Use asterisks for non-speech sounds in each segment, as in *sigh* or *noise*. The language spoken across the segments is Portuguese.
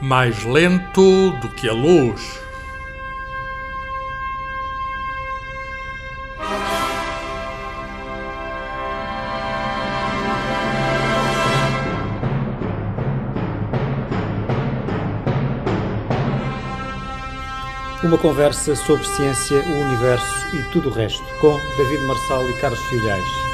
mais lento do que a luz. Uma conversa sobre ciência, o universo e tudo o resto, com David Marçal e Carlos Filhais.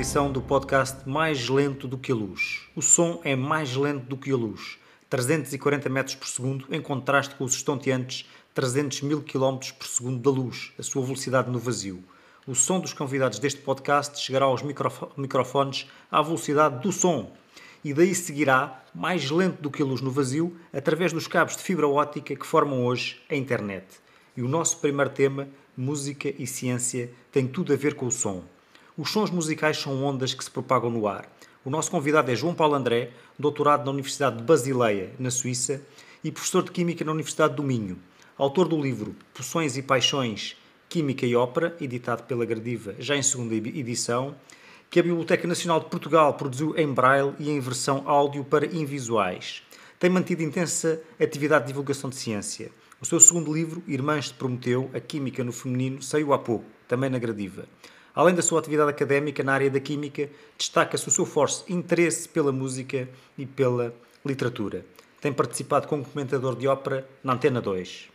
Edição do podcast Mais Lento do que a Luz. O som é mais lento do que a luz, 340 metros por segundo, em contraste com os estonteantes 300 mil km por segundo da luz, a sua velocidade no vazio. O som dos convidados deste podcast chegará aos microfones à velocidade do som e daí seguirá, mais lento do que a luz no vazio, através dos cabos de fibra óptica que formam hoje a internet. E o nosso primeiro tema, música e ciência, tem tudo a ver com o som. Os sons musicais são ondas que se propagam no ar. O nosso convidado é João Paulo André, doutorado na Universidade de Basileia, na Suíça, e professor de Química na Universidade do Minho. Autor do livro Poções e Paixões, Química e Ópera, editado pela Gradiva, já em segunda edição, que a Biblioteca Nacional de Portugal produziu em braille e em versão áudio para invisuais. Tem mantido intensa atividade de divulgação de ciência. O seu segundo livro, Irmãs de Prometeu, A Química no Feminino, saiu há pouco, também na Gradiva. Além da sua atividade académica na área da química, destaca-se o seu forte interesse pela música e pela literatura. Tem participado como comentador de ópera na Antena 2.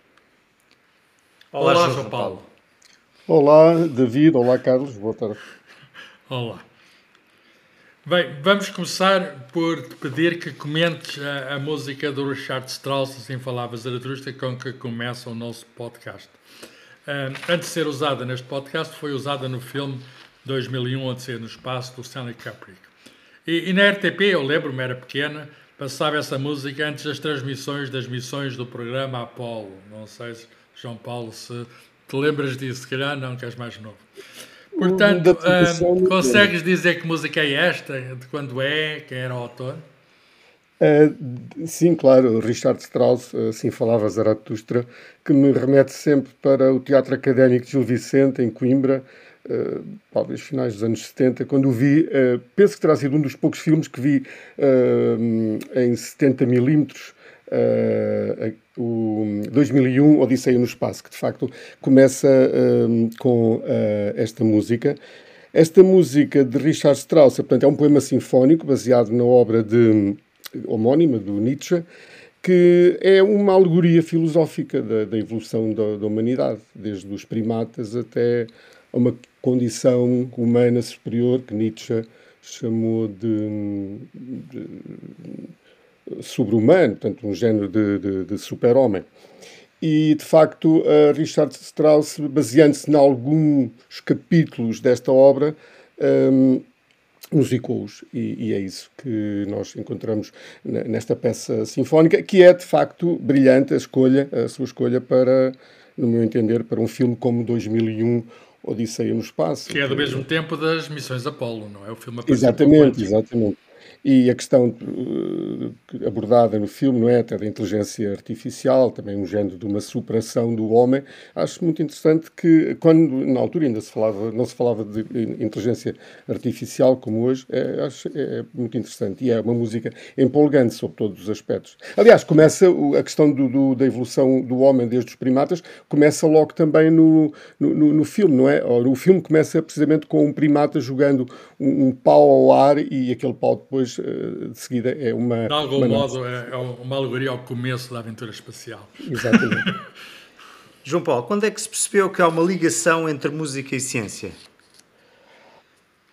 Olá, Olá João Paulo. Olá, David. Olá, Carlos. Boa tarde. Olá. Bem, vamos começar por te pedir que comentes a, a música do Richard Strauss, assim falava Zaratustra, com que começa o nosso podcast. Antes de ser usada neste podcast, foi usada no filme 2001, Odisseia no Espaço, do Stanley Kubrick. E, e na RTP, eu lembro-me, era pequena, passava essa música antes das transmissões das missões do programa Apollo. Não sei se, João Paulo, se te lembras disso, se calhar não, que és mais novo. Portanto, consegues dizer que música é esta? De quando é? Quem era o autor? Uh, sim, claro, Richard Strauss, assim falava Zaratustra, que me remete sempre para o Teatro Académico de Gil Vicente, em Coimbra, uh, talvez finais dos anos 70, quando o vi, uh, penso que terá sido um dos poucos filmes que vi em 70 milímetros, o 2001, Odisseia no Espaço, que de facto começa com esta música. Esta música de Richard Strauss, portanto, é um poema sinfónico baseado na obra de homónima do Nietzsche, que é uma alegoria filosófica da, da evolução da, da, humanidade, desde os primatas até a uma condição humana superior que Nietzsche chamou de, de sobre-humano, portanto, um género de, de, de super-homem. E, de facto, Richard Strauss, baseando-se em alguns capítulos desta obra, um, musicou-os e, e, é isso que nós encontramos nesta peça sinfónica, que é de facto brilhante a escolha, a sua escolha para, no meu entender, para um filme como 2001 Odisseia no Espaço. Que é do mesmo tempo das Missões Apolo, não é? O filme Exatamente, exatamente. E a questão uh, abordada no filme, não é? Até da inteligência artificial, também um género de uma superação do homem, acho muito interessante que, quando na altura ainda se falava, não se falava de inteligência artificial como hoje, é, acho é muito interessante. E é uma música empolgante sobre todos os aspectos. Aliás, começa a questão do, do, da evolução do homem desde os primatas, começa logo também no, no, no filme, não é? O filme começa precisamente com um primata jogando um, um pau ao ar e aquele pau depois eh, de seguida é uma. De algum uma modo, é, é uma alegoria ao começo da aventura espacial. Exatamente. *laughs* João Paulo, quando é que se percebeu que há uma ligação entre música e ciência?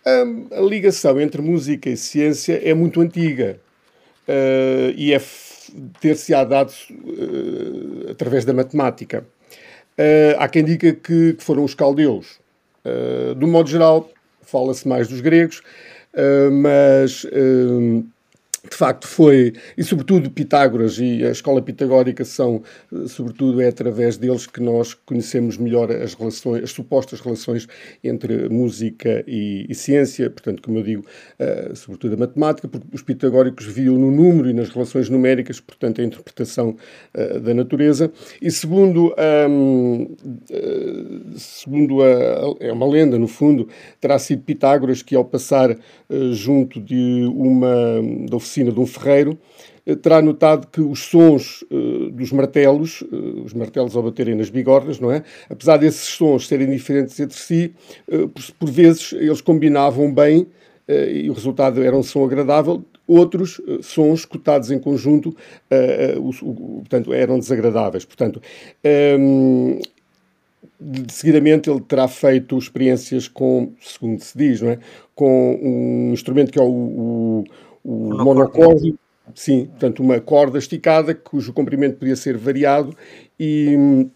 A, a ligação entre música e ciência é muito antiga uh, e é ter-se-á dado uh, através da matemática. Uh, há quem diga que, que foram os caldeus. Uh, de um modo geral, fala-se mais dos gregos, mas de facto foi, e sobretudo Pitágoras e a escola pitagórica são, sobretudo é através deles que nós conhecemos melhor as relações, as supostas relações entre música e, e ciência, portanto, como eu digo, uh, sobretudo a matemática, porque os pitagóricos viam no número e nas relações numéricas, portanto, a interpretação uh, da natureza. E segundo, um, uh, eh, segundo a, é uma lenda, no fundo, terá sido Pitágoras que ao passar junto de uma oficina de um ferreiro, eh, terá notado que os sons uh, dos martelos, uh, os martelos ao baterem nas bigornas, não é? Apesar desses sons serem diferentes entre si, uh, por, por, vezes eles combinavam bem e o resultado era um som agradável. Outros sons escutados em conjunto, portanto, eram desagradáveis. Portanto, um, ehm, seguidamente ele terá feito experiências com, segundo se diz, não é? com um instrumento que é o, o o monocórdio, sim, portanto, uma corda esticada cujo comprimento podia ser variado e,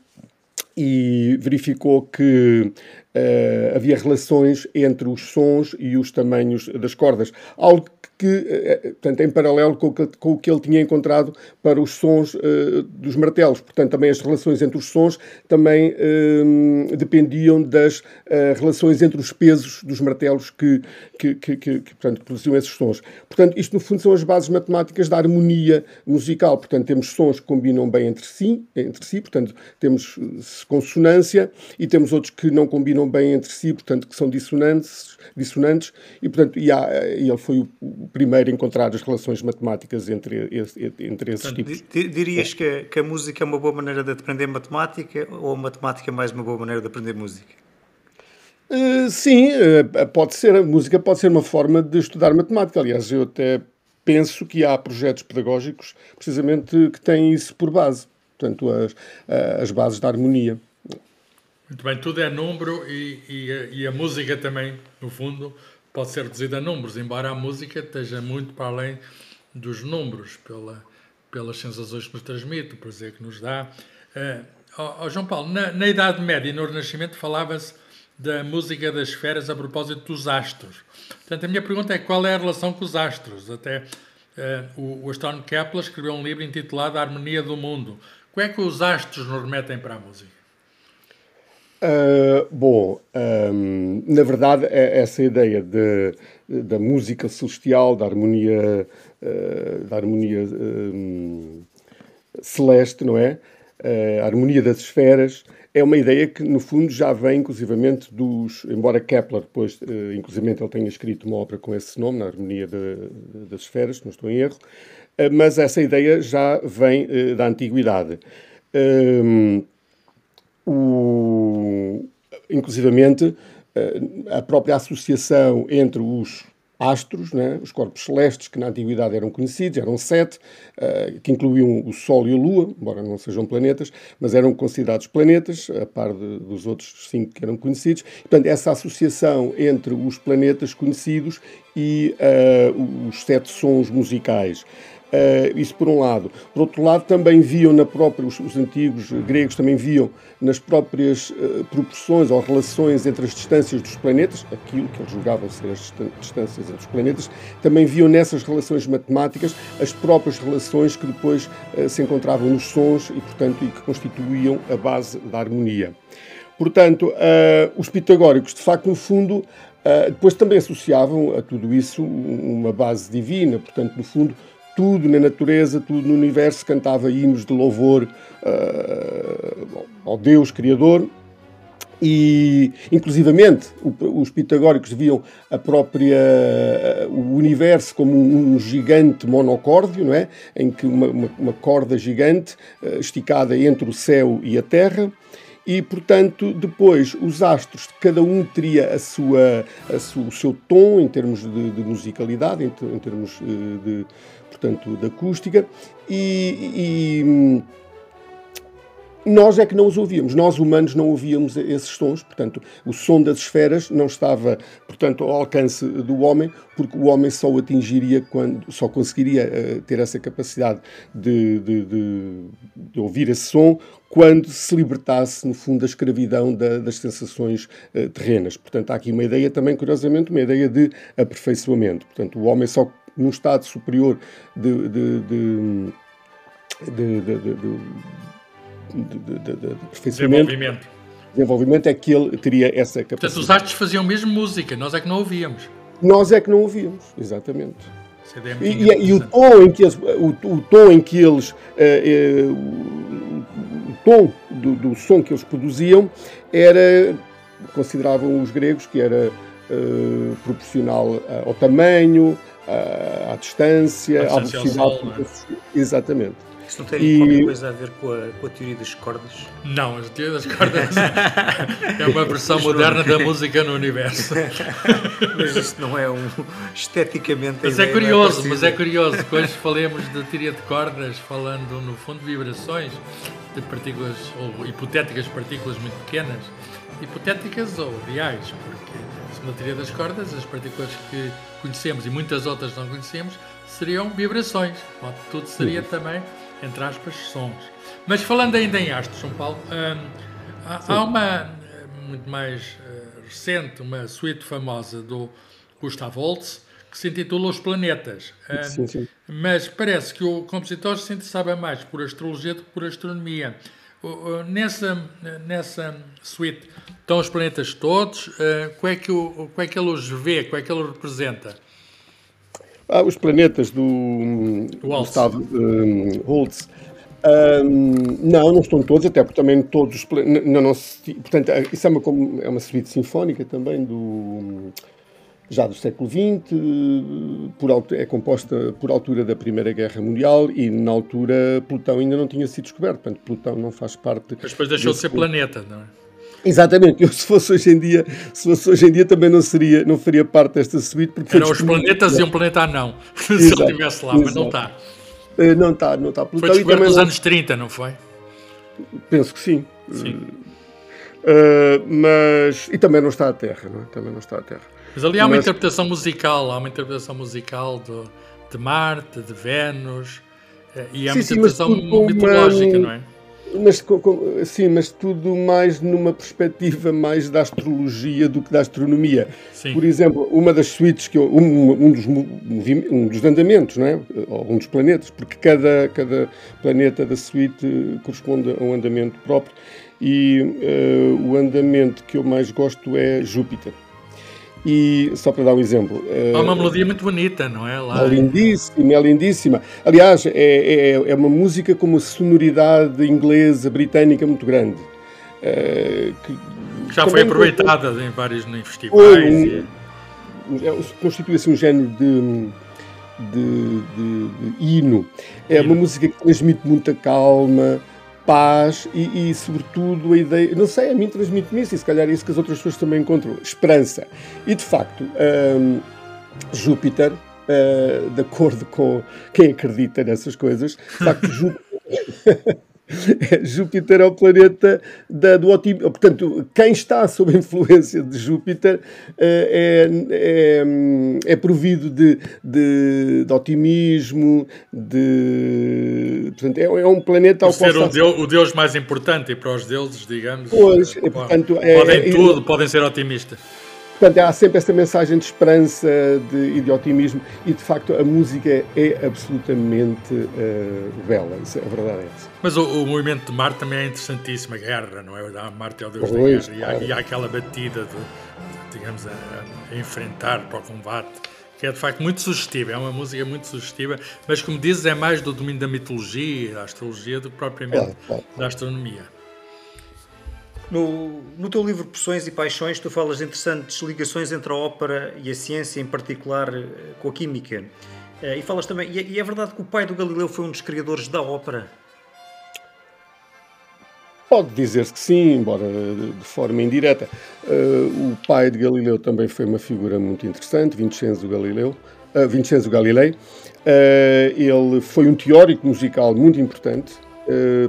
e verificou que uh, havia relações entre os sons e os tamanhos das cordas, algo que, eh, eh, portanto, em paralelo com o que, com o que ele tinha encontrado para os sons uh, dos martelos. Portanto, também as relações entre os sons também uh, dependiam das uh, relações entre os pesos dos martelos que, que, que, que, portanto, produziam esses sons. Portanto, isto no fundo são as bases matemáticas da harmonia musical. Portanto, temos sons que combinam bem entre si, entre si portanto, temos consonância e temos outros que não combinam bem entre si, portanto, que são dissonantes, dissonantes e, portanto, e, há, e ele foi o primeiro encontrar as relações matemáticas entre, entre esses Portanto, tipos. Dirias é. que, que a música é uma boa maneira de aprender matemática ou a matemática é mais uma boa maneira de aprender música? Uh, sim, uh, pode ser. A música pode ser uma forma de estudar matemática. Aliás, eu até penso que há projetos pedagógicos precisamente que têm isso por base. Portanto, as, as bases da harmonia. Muito bem, tudo é número e, e, e a música também, no fundo, pode ser reduzida a números, embora a música esteja muito para além dos números, pela, pelas sensações que nos transmite, o prazer que nos dá. Uh, oh, João Paulo, na, na, Idade Média e no Renascimento falava-se da música das esferas a propósito dos astros. Portanto, a minha pergunta é qual é a relação com os astros? Até uh, o, o astrónomo Kepler escreveu um livro intitulado A Harmonia do Mundo. Como é que os astros nos remetem para a música? Uh, bom, um, na verdade, é essa ideia de, da música celestial, da harmonia, uh, da harmonia um, celeste, não é? Uh, a harmonia das esferas, é uma ideia que, no fundo, já vem, inclusivamente, dos. Embora Kepler, depois, uh, inclusivamente, ele tenha escrito uma obra com esse nome, na Harmonia de, das Esferas, não estou em erro, mas essa ideia já vem da antiguidade. Um, o, inclusivamente, eh, a própria associação entre os astros, né, os corpos celestes que na antiguidade eram conhecidos, eram sete, uh, que incluíam o Sol e a Lua, embora não sejam planetas, mas eram considerados planetas, a par de, dos outros cinco que eram conhecidos. Portanto, essa associação entre os planetas conhecidos e uh, os sete sons musicais. Uh, isso por um lado. Por outro lado, também viam na própria, os, os antigos gregos também viam nas próprias uh, proporções ou relações entre as distâncias dos planetas, aquilo que eles julgavam ser as distâncias entre os planetas, também viam nessas relações matemáticas as próprias relações que depois uh, se encontravam nos sons e, portanto, e que constituíam a base da harmonia. Portanto, os pitagóricos, de facto, no fundo, depois também associavam a tudo isso uma base divina, portanto, no fundo, tudo na natureza, tudo no universo cantava hinos de louvor uh, ao Deus Criador. E, inclusivamente, os pitagóricos viam a própria, o universo como um, gigante monocórdio, não é? Em que uma, uma, uma corda gigante uh, esticada entre o céu e a terra e, portanto, depois os astros, cada um teria a sua, a sua, o seu tom em termos de, de musicalidade, em, termos uh, de, portanto, da acústica, e, e, nós é que não os ouvíamos, nós humanos não ouvíamos esses sons, portanto, o som das esferas não estava, portanto, ao alcance do homem, porque o homem só o atingiria quando, só conseguiria uh, ter essa capacidade de, de, de, de, ouvir esse som quando se libertasse, no fundo, da escravidão da, das sensações uh, terrenas. Portanto, há aqui uma ideia também, curiosamente, uma ideia de aperfeiçoamento. Portanto, o homem só num estado superior de, de, de, de de, de, de desenvolvimento. desenvolvimento é que ele teria essa capacidade. Portanto, os astros faziam mesmo música, nós é que não ouvíamos. Nós é que não ouvíamos, exatamente. É e, e, e, o tom em que eles, o, o tom em que eles, uh, uh, o, o, tom do, do, som que eles produziam era, consideravam os gregos que era uh, proporcional ao tamanho, à distância, à velocidade. É? Exatamente. Isso não tem e... qualquer coisa a ver com a, com a teoria das cordas? Não, a teoria das cordas *laughs* é uma versão moderna da música no universo. *laughs* mas isso não é um esteticamente. Mas é curioso, é mas é curioso que hoje falemos de teoria de cordas, falando no fundo de vibrações de partículas ou hipotéticas partículas muito pequenas, hipotéticas ou reais, porque segundo a teoria das cordas, as partículas que conhecemos e muitas outras não conhecemos seriam vibrações. Tudo seria também entre aspas, sons. Mas falando ainda em astros, São Paulo, hum, há, há, uma muito mais uh, recente, uma suíte famosa do Gustav Holst, que se intitula Os Planetas. Hum, sim, sim. Mas parece que o compositor se interessava mais por astrologia do que por astronomia. Nessa, nessa suíte estão os planetas todos. Uh, qual, é que o, qual é que ele os vê? Qual é que ele representa? Ah, os planetas do Gustavo um, Holtz. Um, não, não estão todos, até porque também todos os planetas. Não, não, portanto, isso é uma, é uma suíte sinfónica também do já do século XX, por, é composta por altura da Primeira Guerra Mundial e na altura Plutão ainda não tinha sido descoberto, portanto Plutão não faz parte. Mas depois deixou de ser planeta, não é? Exatamente, eu se fosse hoje em dia, se fosse hoje em dia também não seria, não faria parte desta suíte porque Eram os planetas e um planeta não, *laughs* se ele estivesse lá, exato. mas não está. Eh, não está, não está. Plutão foi descoberto nos não... anos 30, não foi? Penso que sim. Sim. Uh, mas e também não está a Terra, não é? Também não está a Terra. Mas ali há uma mas... interpretação musical, há uma interpretação musical de, de Marte, de Vênus, e há sim, uma interpretação sim, mitológica, uma... não é? Mas, sim, mas tudo mais numa perspectiva mais da astrologia do que da astronomia. Sim. Por exemplo, uma das suítes que eu, um, um, dos, um dos andamentos, não é? Ou um dos planetas, porque cada, cada planeta da suíte corresponde a um andamento próprio. E uh, o andamento que eu mais gosto é Júpiter. E só para dar um exemplo. Há uma melodia muito bonita, não é? Lá... É lindíssima, é lindíssima. Aliás, é, é, é uma música com uma sonoridade inglesa, britânica muito grande. É, que Já foi aproveitada em vários festivais. Um, e... É, constitui assim um género de, de, de, de hino. É hino. uma música que transmite muita calma paz e, e, sobretudo, a ideia. Não sei, a mim transmite-me isso, e se calhar é isso que as outras pessoas também encontram: esperança. E de facto, um, Júpiter, uh, de acordo com quem acredita nessas coisas, de facto, Júpiter. *laughs* *laughs* Júpiter é o planeta da, do otimismo. Portanto, quem está sob a influência de Júpiter é, é, é provido de, de, de, otimismo, de. Portanto, é, é um planeta ao qual. ser o, deus, o deus mais importante e para os deuses, digamos. Pois, portanto, podem tudo, podem ser otimistas. Portanto, há sempre esta mensagem de esperança de, e de otimismo, e de facto a música é absolutamente uh, bela, isso, a verdade é essa. Mas o, o, movimento de Marte também é interessantíssimo, a guerra, não é? Marte é o deus pois, da guerra, claro. e, há, e, há, aquela batida de, de digamos, a, a, enfrentar para o combate, que é de facto muito sugestiva, é uma música muito sugestiva, mas como dizes, é mais do domínio da mitologia, da astrologia, do que propriamente claro, claro. da astronomia. No, no teu livro Poções e Paixões, tu falas de interessantes ligações entre a ópera e a ciência, em particular eh, com a química. Eh, e falas também, é, e é verdade que o pai do Galileu foi um dos criadores da ópera? Pode dizer-se que sim, embora de forma indireta. Uh, o pai de Galileu também foi uma figura muito interessante, Vincenzo Galileu, Vincenzo Galilei. Ele foi um teórico musical muito importante,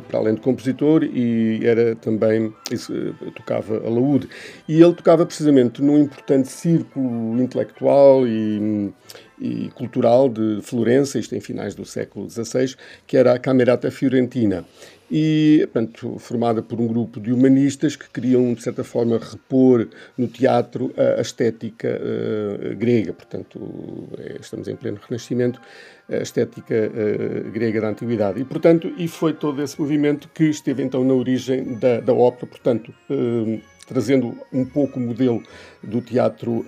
para além de compositor, e era também, uh, tocava a laúde. E ele tocava precisamente num importante círculo intelectual e, e cultural de Florença, isto em finais do século XVI, que era a Camerata Fiorentina e, portanto, formada por um grupo de humanistas que queriam, de certa forma, repor no teatro a, estética uh, grega. Portanto, é, estamos em pleno Renascimento, a estética uh, grega da Antiguidade. E, portanto, e foi todo esse movimento que esteve, então, na origem da, da ópera, portanto, uh, trazendo um pouco o modelo do teatro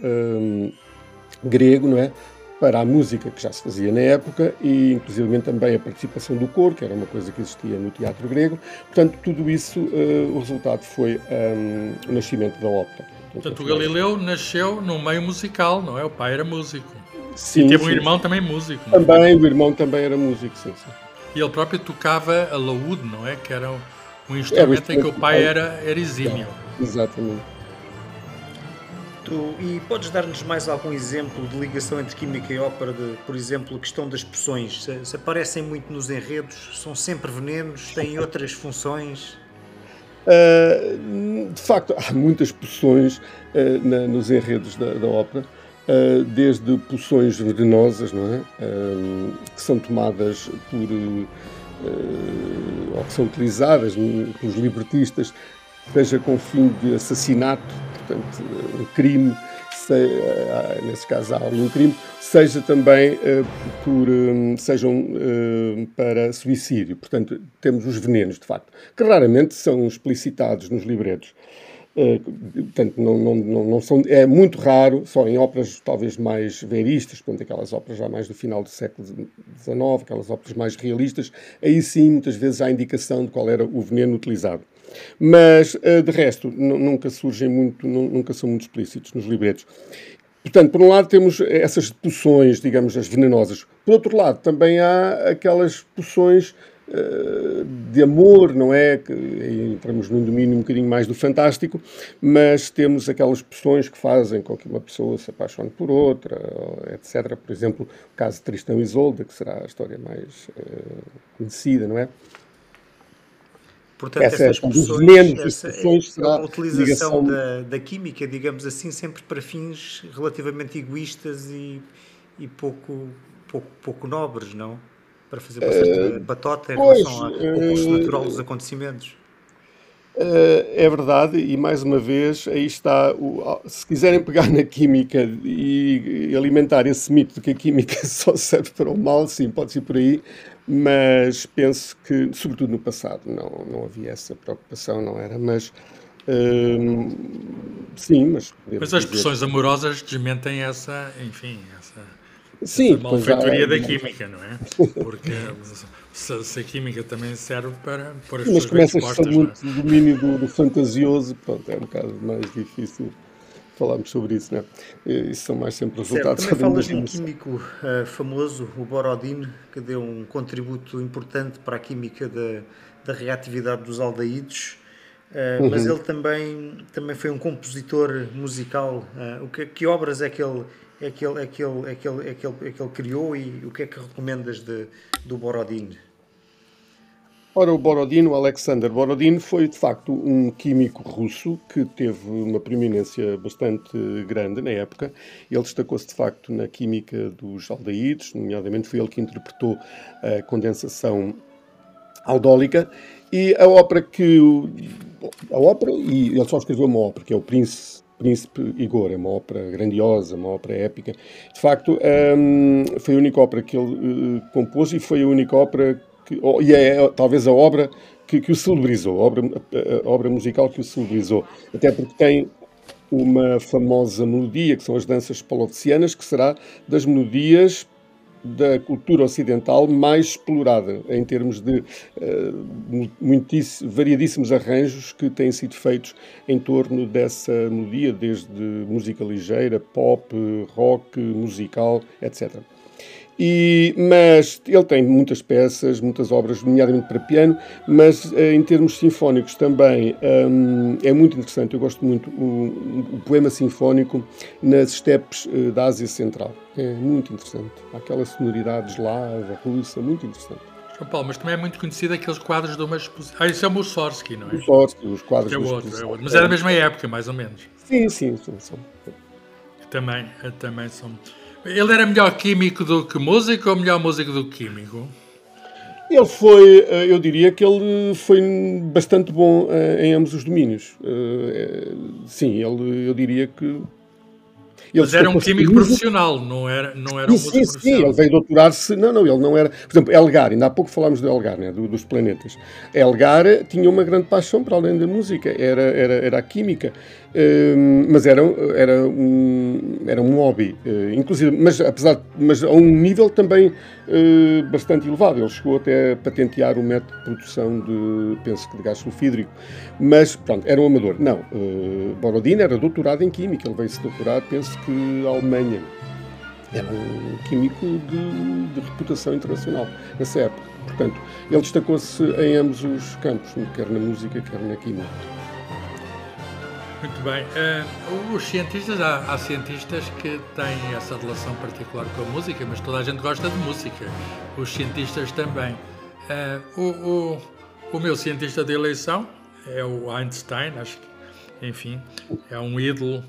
grego, não é? Para a música que já se fazia na época e inclusive também a participação do coro, que era uma coisa que existia no teatro grego. Portanto, tudo isso, uh, o resultado foi um, ehm, o nascimento da ópera. Portanto, o Galileu nasceu num meio musical, não é? O pai era músico. Sim, e teve sim. um irmão também músico. Também, o irmão também era músico, sim, sim. E ele próprio tocava a laúde, não é? Que era um instrumento em que o pai era, era exímio. Exatamente. E podes dar-nos mais algum exemplo de ligação entre química e ópera, de, por exemplo, a questão das poções? Se, se, aparecem muito nos enredos, são sempre venenos, têm outras funções? Uh, de facto, há muitas poções uh, na, nos enredos da, da ópera, uh, desde poções venenosas, não é? que são tomadas por. ou que são utilizadas pelos libertistas, seja com fim de assassinato portanto, um crime, se, uh, nesse caso há algum crime, seja também uh, por, um, sejam uh, para suicídio. Portanto, temos os venenos, de facto, que raramente são explicitados nos libretos. Uh, portanto, não, não, não, não, são, é muito raro, só em óperas talvez mais veristas, portanto, aquelas óperas já mais do final do século XIX, aquelas óperas mais realistas, aí sim, muitas vezes há indicação de qual era o veneno utilizado. Mas, eh, de resto, nunca surgem muito, nunca são muito explícitos nos libretos. Portanto, por um lado temos essas poções, digamos, as venenosas. Por outro lado, também há aquelas poções uh, de amor, não é? Que, entramos num domínio um bocadinho mais do fantástico, mas temos aquelas poções que fazem com que uma pessoa se apaixone por outra, etc. Por exemplo, o caso de Tristão e Isolda, que será a história mais uh, conhecida, não é? Portanto, essa essas questões, essa, é a utilização da, da, química, digamos assim, sempre para fins relativamente egoístas e, e pouco, pouco, pouco nobres, não? Para fazer bastante uh, batota em pois, relação ao curso uh, natural dos acontecimentos. Uh, é verdade, e mais uma vez, aí está. O, se quiserem pegar na química e alimentar esse mito de que a química *laughs* só serve para o mal, sim, pode ser por aí, mas penso que, sobretudo no passado, não, não havia essa preocupação, não era, mas hum, sim, mas... Mas as expressões amorosas desmentem essa, enfim, essa, sim, essa malfeitoria da química, não é? *laughs* Porque se, se, a química também serve para pôr as Mas começa a estar muito do domínio do, do fantasioso, pronto, é um bocado mais difícil falarmos sobre isso, né? Isso são mais sempre resultados. Também *laughs* falas de um químico uh, famoso, o Borodin, que deu um contributo importante para a química da, da reatividade dos aldeídos. Uh, uhum. Mas ele também, também foi um compositor musical. Uh, o que, que obras é que ele, é que ele, é que ele, é que ele, é que ele, é que ele criou e o que é que recomendas de, do Borodin? Ora, o Borodin, o Alexander Borodin, foi de facto um químico russo que teve uma preeminência bastante grande na época. Ele destacou-se de facto na química dos aldeídos, nomeadamente foi ele que interpretou a condensação aldólica. E a ópera que. A ópera, e ele só escreveu uma ópera, que é o Príncipe Príncipe Igor, é uma ópera grandiosa, uma ópera épica. De facto, um, foi a única ópera que ele uh, compôs e foi a única ópera que, e é talvez a obra que, que o celebrizou, a obra, a obra musical que o celebrizou, até porque tem uma famosa melodia, que são as danças palovcianas, que será das melodias da cultura ocidental mais explorada em termos de uh, variadíssimos arranjos que têm sido feitos em torno dessa melodia, desde música ligeira, pop, rock, musical, etc. E, mas ele tem muitas peças, muitas obras, nomeadamente para piano, mas eh, em termos sinfónicos também um, é muito interessante. Eu gosto muito o, o poema sinfónico nas estepes uh, da Ásia Central. É muito interessante. Aquela sonoridade eslava, russa, muito interessante. João Paulo, mas também é muito conhecido aqueles quadros de uma exposição. Ah, isso é o Mussorgsky, não é? Mussorgsky, os quadros é de outro, é outro. Mas é da mesma época, mais ou menos. Sim, sim, sim. sim. Também, também são. Ele era melhor químico do que músico ou melhor músico do que químico? Ele foi, eh, eu diria que ele foi bastante bom eh, em ambos os domínios. Eh, sim, ele, eu diria que Mas era um químico profissional, não era, não era um sim, sim, ele veio doutorar-se. Não, não, ele não era. Por exemplo, Elgar, ainda há pouco falámos do Elgar, né, do, dos planetas. Elgar tinha uma grande paixão para além da música, era, era, era a química. Uh, mas era, era, um, era um hobby, uh, inclusive, mas apesar mas a um nível também uh, bastante elevado. Ele chegou até a patentear o método de produção de, penso que de gás sulfídrico, mas pronto, era um amador. Não, uh, Borodin era doutorado em Química, ele veio-se doutorar, penso que a Alemanha. Era um químico de, de reputação internacional nessa época. Portanto, ele destacou-se em ambos os campos, quer na música, quer na química. Muito bem. Uh, os cientistas, há, há, cientistas que têm essa relação particular com a música, mas toda a gente gosta de música. Os cientistas também. Uh, o, o, o, meu cientista de eleição é o Einstein, acho que, enfim, é um ídolo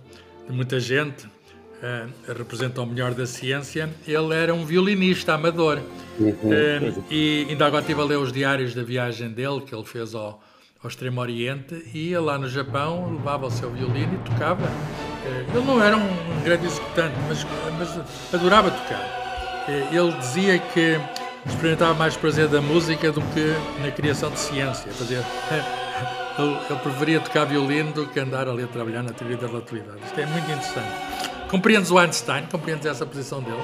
de muita gente, uh, representa o melhor da ciência. Ele era um violinista amador. Uhum. e ainda agora estive a ler os diários da viagem dele, que ele fez ao ao Extremo Oriente, ia lá no Japão, levava o seu violino e tocava. Eh, ele não era um grande executante, mas, mas adorava tocar. Ele dizia que experimentava mais prazer da música do que na criação de ciência. Fazer, *laughs* ele, ele preferia tocar violino do que andar ali a trabalhar na teoria da relatividade. Isto é muito interessante. Compreendes o Einstein? Compreendes essa posição dele?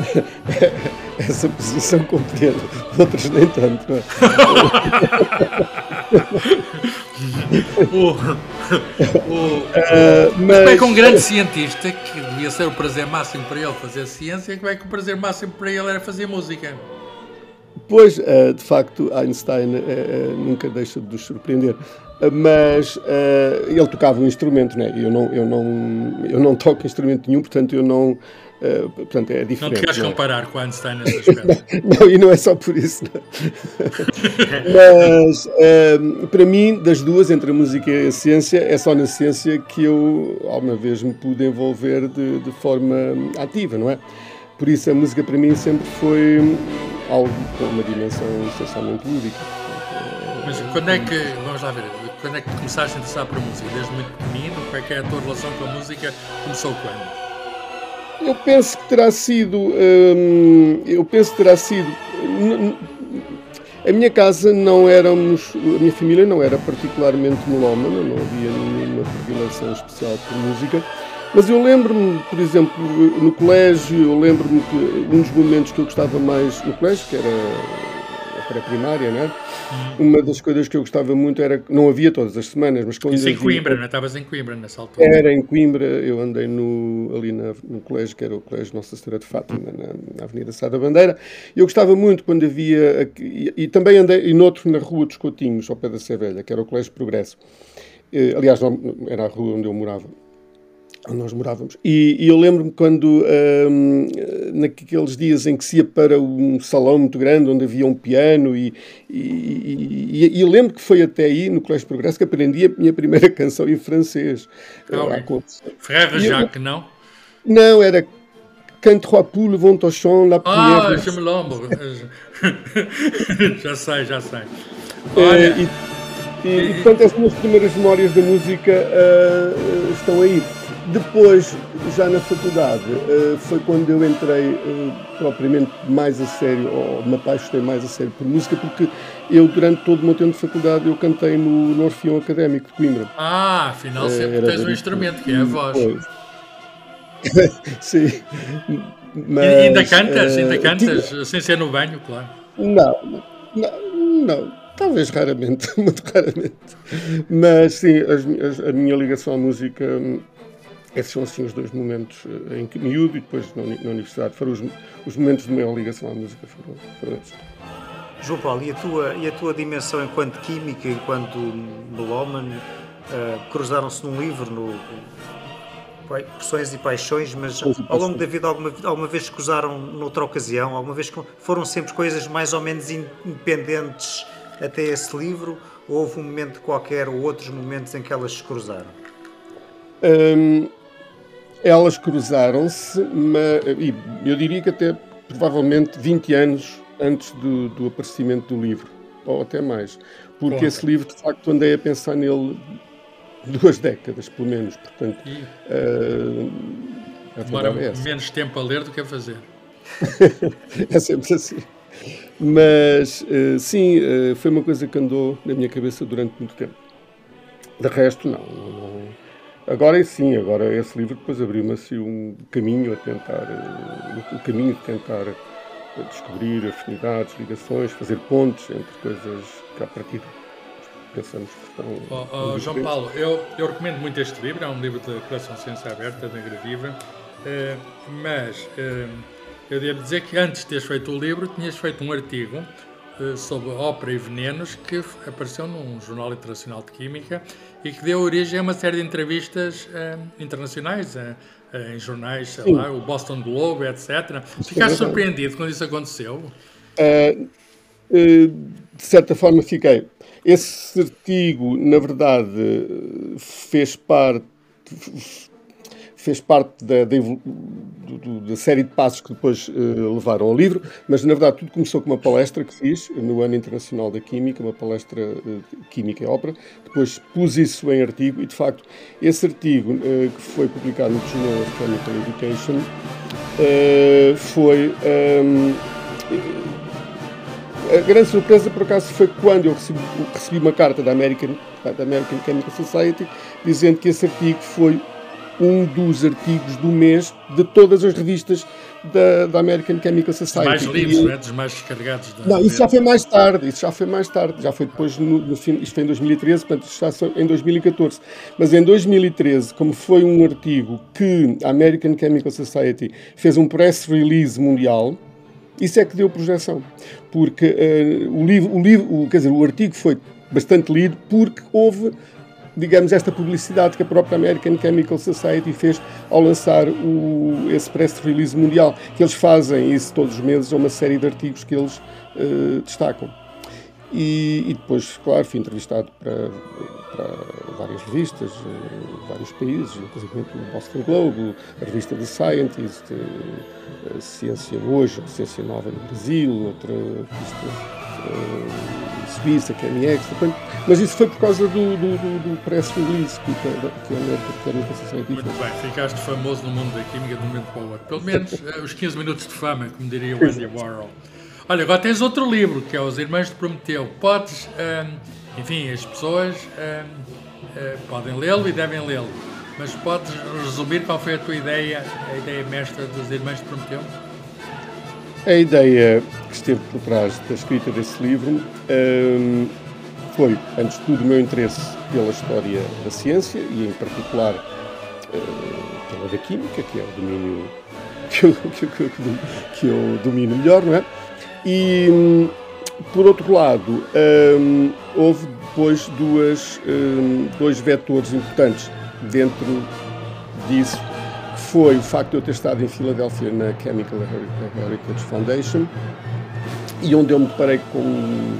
*laughs* Essa posição compreendo, outros nem tanto. Não é? *laughs* o, o, uh, mas... Como é que um grande cientista, que devia ser o prazer máximo para ele fazer ciência, como é que o prazer máximo para ele era fazer música? Pois, uh, de facto, Einstein uh, nunca deixa de nos surpreender. Mas ele tocava um instrumento, né? eu, não, eu, não, eu não toco instrumento nenhum, portanto eu não, Uh, portanto, é diferente. Não te queres não comparar com Einstein nesse *laughs* aspecto. não, e não é só por isso. *laughs* Mas, uh, para mim, das duas, entre a música e a ciência, é só na ciência que eu, alguma vez, me pude envolver de, de forma ativa, não é? Por isso, a música para mim sempre foi algo com uma dimensão essencialmente lúdica. Mas quando é que, vamos lá ver, quando é que começaste a interessar por música? Desde muito pequenino? Como é que é a tua relação com a música? Começou quando? Eu penso que terá sido. Hum, eu penso que terá sido. A minha casa não éramos. A minha família não era particularmente melómana, não havia nenhuma predileção especial por música. Mas eu lembro-me, por exemplo, no colégio, eu lembro-me que um dos momentos que eu gostava mais no colégio, que era pré-primária, não é? Uma das coisas que eu gostava muito era não havia todas as semanas, mas quando. Isso em Coimbra, não é? Estavas em Coimbra nessa altura? Era em Coimbra, eu andei no, ali na, no colégio, que era o Colégio Nossa Senhora de Fátima, na, na Avenida Sá da Bandeira. Eu gostava muito quando havia. E, e também andei e noutro na Rua dos Coutinhos, ao pé da Sevelha, que era o Colégio Progresso. Eh, aliás, não, era a rua onde eu morava nós morávamos. E, e eu lembro-me quando, naqueles dias em que se ia para um salão muito grande, onde havia um piano, e, e, e eu lembro que foi até aí, no Colégio Progresso, que aprendi a minha primeira *laughs* canção em francês. Oh, Frère Jacques, não? Não, era Quand trois poules vont au champ, la. Ah, je me lembro. já sei, já sei. É, Olha... e, e, e, portanto, as minhas primeiras memórias da música uh, estão aí. Depois, já na faculdade, eh, foi quando eu entrei eh, propriamente mais a sério, ou me apaixonei mais a sério por música, porque eu, durante todo o meu tempo de faculdade, eu cantei no, no Orfeão Académico de Coimbra. Ah, afinal eh, sempre tens um instrumento, que é a voz. *laughs* Sim. Mas, e ainda cantas, ainda cantas, tipo... sem ser no banho, claro. Não, não, não talvez raramente, *laughs* muito raramente. Mas sim, as, as, a minha ligação à música esses são assim os dois momentos eh, em que miúdo e depois na, universidade foram os, os, momentos de maior ligação à música foram, foram esses. João Paulo, e a tua, e a tua dimensão enquanto química, enquanto melómano, uh, cruzaram-se num livro, no Opções e Paixões, mas ao longo da vida alguma, alguma vez escusaram noutra ocasião? Alguma vez foram sempre coisas mais ou menos independentes até esse livro? Ou houve um momento qualquer ou outros momentos em que elas se cruzaram? Hum, elas cruzaram-se, e eu diria que até provavelmente 20 anos antes do, do aparecimento do livro, ou até mais. Porque esse livro, de facto, andei a pensar nele duas décadas, pelo menos. Portanto, e... uh, demora é menos tempo a ler do que a fazer. *laughs* é sempre assim. Mas, uh, sim, uh, foi uma coisa que andou na minha cabeça durante muito tempo. De resto, não. não agora sim, agora esse livro depois abriu-me assim um caminho a tentar, o caminho de tentar descobrir afinidades, ligações, fazer pontes entre coisas que a partir pensamos que estão. Oh, oh, João Paulo, eu, eu recomendo muito este livro, é um livro de coração ciência aberta, da Gradiva, uh, mas uh, eu devo dizer que antes de teres feito o livro, tinhas feito um artigo sobre ópera e venenos que apareceu num jornal internacional de química e que deu origem a uma série de entrevistas internacionais em jornais, sei Sim. lá, o Boston Globe, etc. Ficaste surpreendido quando isso aconteceu? de certa forma fiquei. Esse artigo, na verdade, fez parte fez parte da, da, da, série de passos que depois uh, levaram ao livro, mas na verdade tudo começou com uma palestra que fiz no Ano Internacional da Química, uma palestra uh, Química e Ópera. Depois pus isso em artigo e, de facto, esse artigo uh, que foi publicado no Journal of Chemical Education foi. Um, ehm, a grande surpresa, por acaso, foi quando eu recebi, recebi uma carta da American, da American Chemical Society dizendo que esse artigo foi um dos artigos do mês de todas as revistas da, da American Chemical Society. Mais lidos, e, é? dos mais descarregados. Da não, isso já foi mais tarde, isso já foi mais tarde, já foi depois, no, no fim, isto foi em 2013, portanto isto já foi em 2014. Mas em 2013, como foi um artigo que a American Chemical Society fez um press release mundial, isso é que deu projeção, porque uh, o livro, o livro, o, quer dizer, o artigo foi bastante lido porque houve, digamos, esta publicidade que a própria American Chemical Society fez ao lançar o, esse press release mundial, que eles fazem isso todos os meses, é uma série de artigos que eles uh, destacam. E, e, depois, claro, fui entrevistado para, para várias revistas, eh, vários países, inclusive o Boston Globe, a revista The Scientist, eh, Ciência Hoje, Ciência Nova no Brasil, outra revista uh, suíça, que é a mas isso foi por causa do, do, do, do press release que, que a América Química Society Muito bem, ficaste famoso no mundo da química de um momento para o outro. Pelo menos *laughs* os 15 minutos de fama, como diria o Andy Warhol. Olha, agora tens outro livro, que é Os Irmãos de Prometeu. Podes, hum, enfim, as pessoas hum, hum, podem lê-lo e devem lê-lo, mas podes resumir qual foi a tua ideia, a ideia mestra dos Irmãos de Prometeu? A ideia que esteve por trás da escrita desse livro foi, antes de tudo, o meu interesse pela história da ciência e, em particular, pela da química, que é o domínio *laughs* que eu, que, que eu domino melhor, não é? E, por outro lado, um, houve depois duas, um, dois vetores importantes dentro disso, foi o facto de eu ter estado em Filadélfia na Chemical Heritage Foundation e onde eu me deparei com um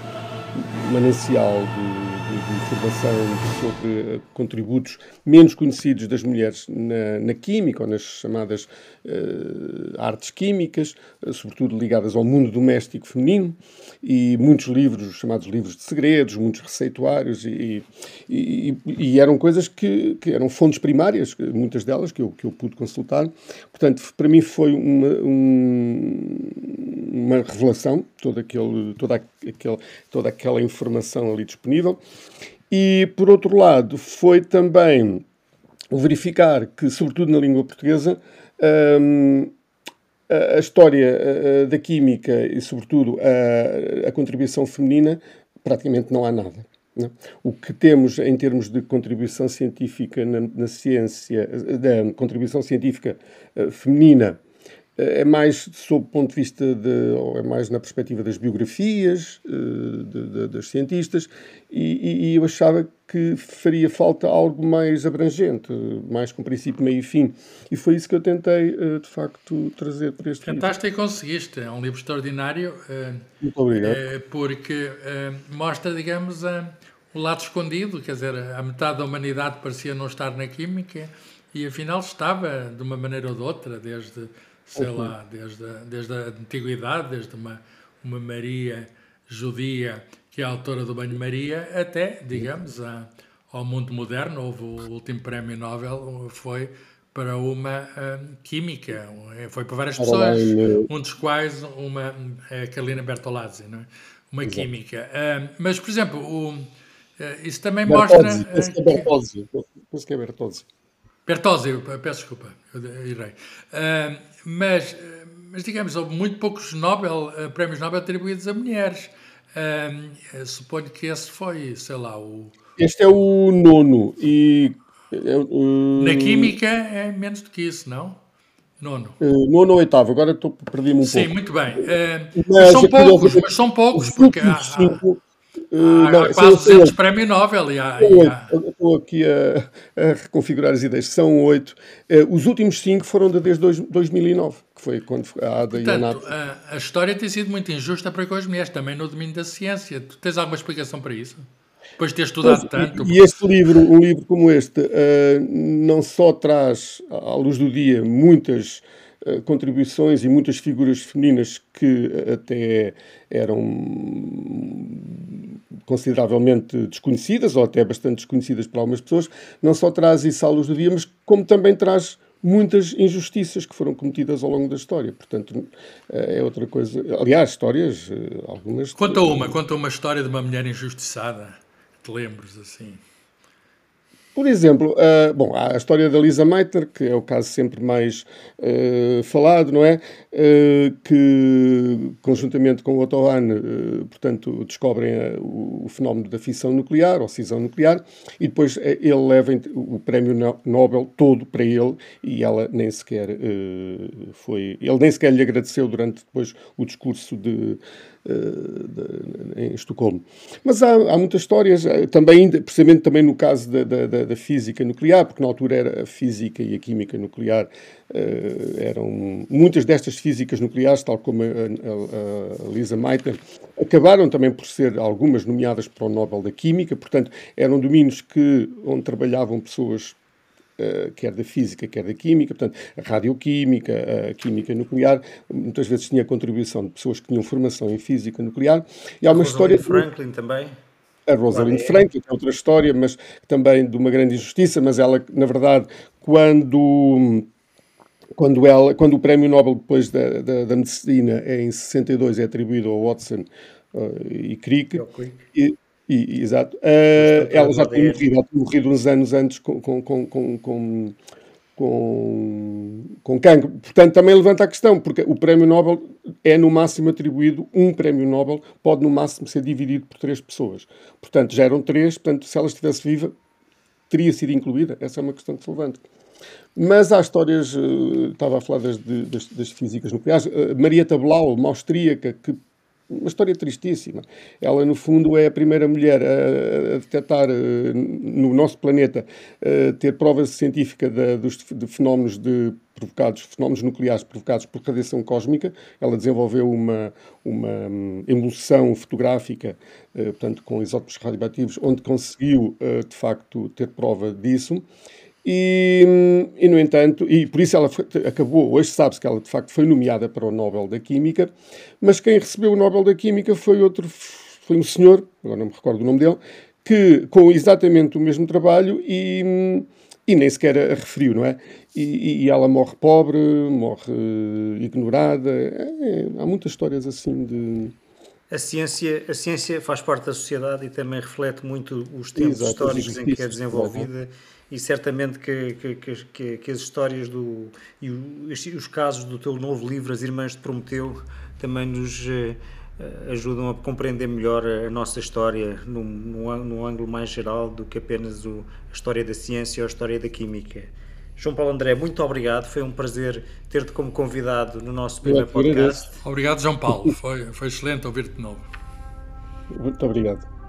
manancial de de informação sobre contributos menos conhecidos das mulheres na, na química ou nas chamadas uh, artes químicas, uh, sobretudo ligadas ao mundo doméstico feminino, e muitos livros, chamados livros de segredos, muitos receituários, e, e, e eram coisas que, que, eram fontes primárias, muitas delas que eu, que eu pude consultar. Portanto, para mim foi uma, um, uma revelação, todo aquele, toda, aquele, toda aquela informação ali disponível. E, por outro lado, foi também verificar que, sobretudo na língua portuguesa, um, a, história da química e, sobretudo, a, a contribuição feminina, praticamente não há nada. Não? É? O que temos em termos de contribuição científica na, na ciência, da contribuição científica uh, feminina, é mais sob o ponto de vista de, ou é mais na perspectiva das biografias de, de, dos cientistas, e, e, eu achava que faria falta algo mais abrangente, mais com princípio, meio e fim. E foi isso que eu tentei, de facto, trazer para este Tentaste livro. e conseguiste. É um livro extraordinário. Muito obrigado. Porque mostra, digamos, o lado escondido, quer dizer, a metade da humanidade parecia não estar na química e afinal estava de uma maneira ou de outra, desde, sei uhum. lá, desde, desde a antiguidade, desde uma, uma Maria judia que é a autora do Banho-Maria, até, digamos, a, ao mundo moderno. Houve o último prémio Nobel, foi para uma um, química, foi para várias pessoas, um dos quais uma, a Carolina Bertolazzi, não é? uma Exato. química. Um, mas, por exemplo, o eh, isso também Bertozzi, mostra. Penso que é Bertozzi. Penso que é Bertozzi. Bertozzi, peço desculpa, eu errei. Uh, mas, mas, digamos, houve muito poucos Nobel, prémios Nobel atribuídos a mulheres. Suponho que esse foi, sei lá, o. Este é o nono. E. Na Química é menos do que isso, não? Nono. Uh, nono ou oitavo, agora estou perdi-me um Sim, pouco. Sim, muito bem. Uh, mas, são poucos, mas são poucos, porque há, cinco, Uh, ah, não, quase 200 prémio Nobel. E há, e há... Estou aqui a, a, reconfigurar as ideias. São oito. Uh, os últimos cinco foram de desde dois, 2009, que foi quando a ADA Portanto, e a. A, a história tem sido muito injusta para com as mulheres, também no domínio da ciência. Tu tens alguma explicação para isso? Depois de ter estudado Mas, tanto. E este livro, um livro como este, uh, não só traz à luz do dia muitas contribuições e muitas figuras femininas que até eram consideravelmente desconhecidas, ou até bastante desconhecidas para algumas pessoas, não só traz isso à luz do dia, mas como também traz muitas injustiças que foram cometidas ao longo da história. Portanto, eh, é outra coisa. Aliás, histórias, eh, algumas. Conta uma, conta uma história de uma mulher injustiçada. Te lembres assim? Por exemplo, uh, bom, há a história da Lisa Meitner, que é o caso sempre mais uh, falado, não é? Uh, que, conjuntamente com o Otto Hahn, portanto, descobrem o, o, fenómeno da fissão nuclear, ou cisão nuclear, e depois ele leva o prémio Nobel todo para ele, e ela nem sequer foi... Ele nem sequer lhe agradeceu durante depois o discurso de de, em Estocolmo. Mas há, há, muitas histórias, eh, também, precisamente também no caso da, da, da, física nuclear, porque na altura era a física e a química nuclear, uh, eram muitas destas físicas nucleares, tal como a, a, a Lisa Meitner, acabaram também por ser algumas nomeadas para o Nobel da Química, portanto, eram domínios que, onde trabalhavam pessoas eh, quer da física, quer da química, portanto, a radioquímica, a química nuclear, muitas vezes tinha contribuição de pessoas que tinham formação em física nuclear. E há uma Rosalind história. Franklin também. A Rosalind Franklin, que é outra história, mas também de uma grande injustiça, mas ela, na verdade, quando quando, ela, quando o prémio Nobel depois da, da, da medicina é em 62 é atribuído ao Watson uh, e Crick, e, e, exato. Uh, ela já tinha morrido, ela tinha morrido uns anos antes com, com, com, com, com, com, com cancro. Portanto, também levanta a questão, porque o prémio Nobel é no máximo atribuído, um prémio Nobel pode no máximo ser dividido por três pessoas. Portanto, já eram três, portanto, se ela estivesse viva, teria sido incluída. Essa é uma questão que se levanta. Mas há histórias, uh, estava a falar das, das, das físicas nucleares, uh, Maria Tablau, uma austríaca, que uma história tristíssima. Ela, no fundo, é a primeira mulher a, a detectar uh, no nosso planeta, uh, ter provas científicas de, de fenómenos de provocados, fenómenos nucleares provocados por radiação cósmica. Ela desenvolveu uma, uma um, emulsão fotográfica, uh, portanto, com isótopos radioativos, onde conseguiu, de facto, ter prova disso. E, e, no entanto, e por isso ela foi, acabou, hoje sabe-se que ela de facto foi nomeada para o Nobel da Química, mas quem recebeu o Nobel da Química foi outro, foi um senhor, agora não me recordo o nome dele, que com exatamente o mesmo trabalho e, e nem sequer a referiu, não é? E, e ela morre pobre, morre ignorada, é, há muitas histórias assim de... A ciência, a ciência faz parte da sociedade e também reflete muito os tempos Exato, históricos em que é desenvolvida e certamente que, que, que, que, as histórias do e os casos do teu novo livro, As Irmãs de Prometeu, também nos uh, ajudam a compreender melhor a nossa história num, num, num ângulo mais geral do que apenas o, a história da ciência ou a história da química. João Paulo André, muito obrigado. Foi um prazer ter-te como convidado no nosso primeiro podcast. Obrigado, João Paulo. Foi, foi excelente ouvir-te de novo. Muito obrigado.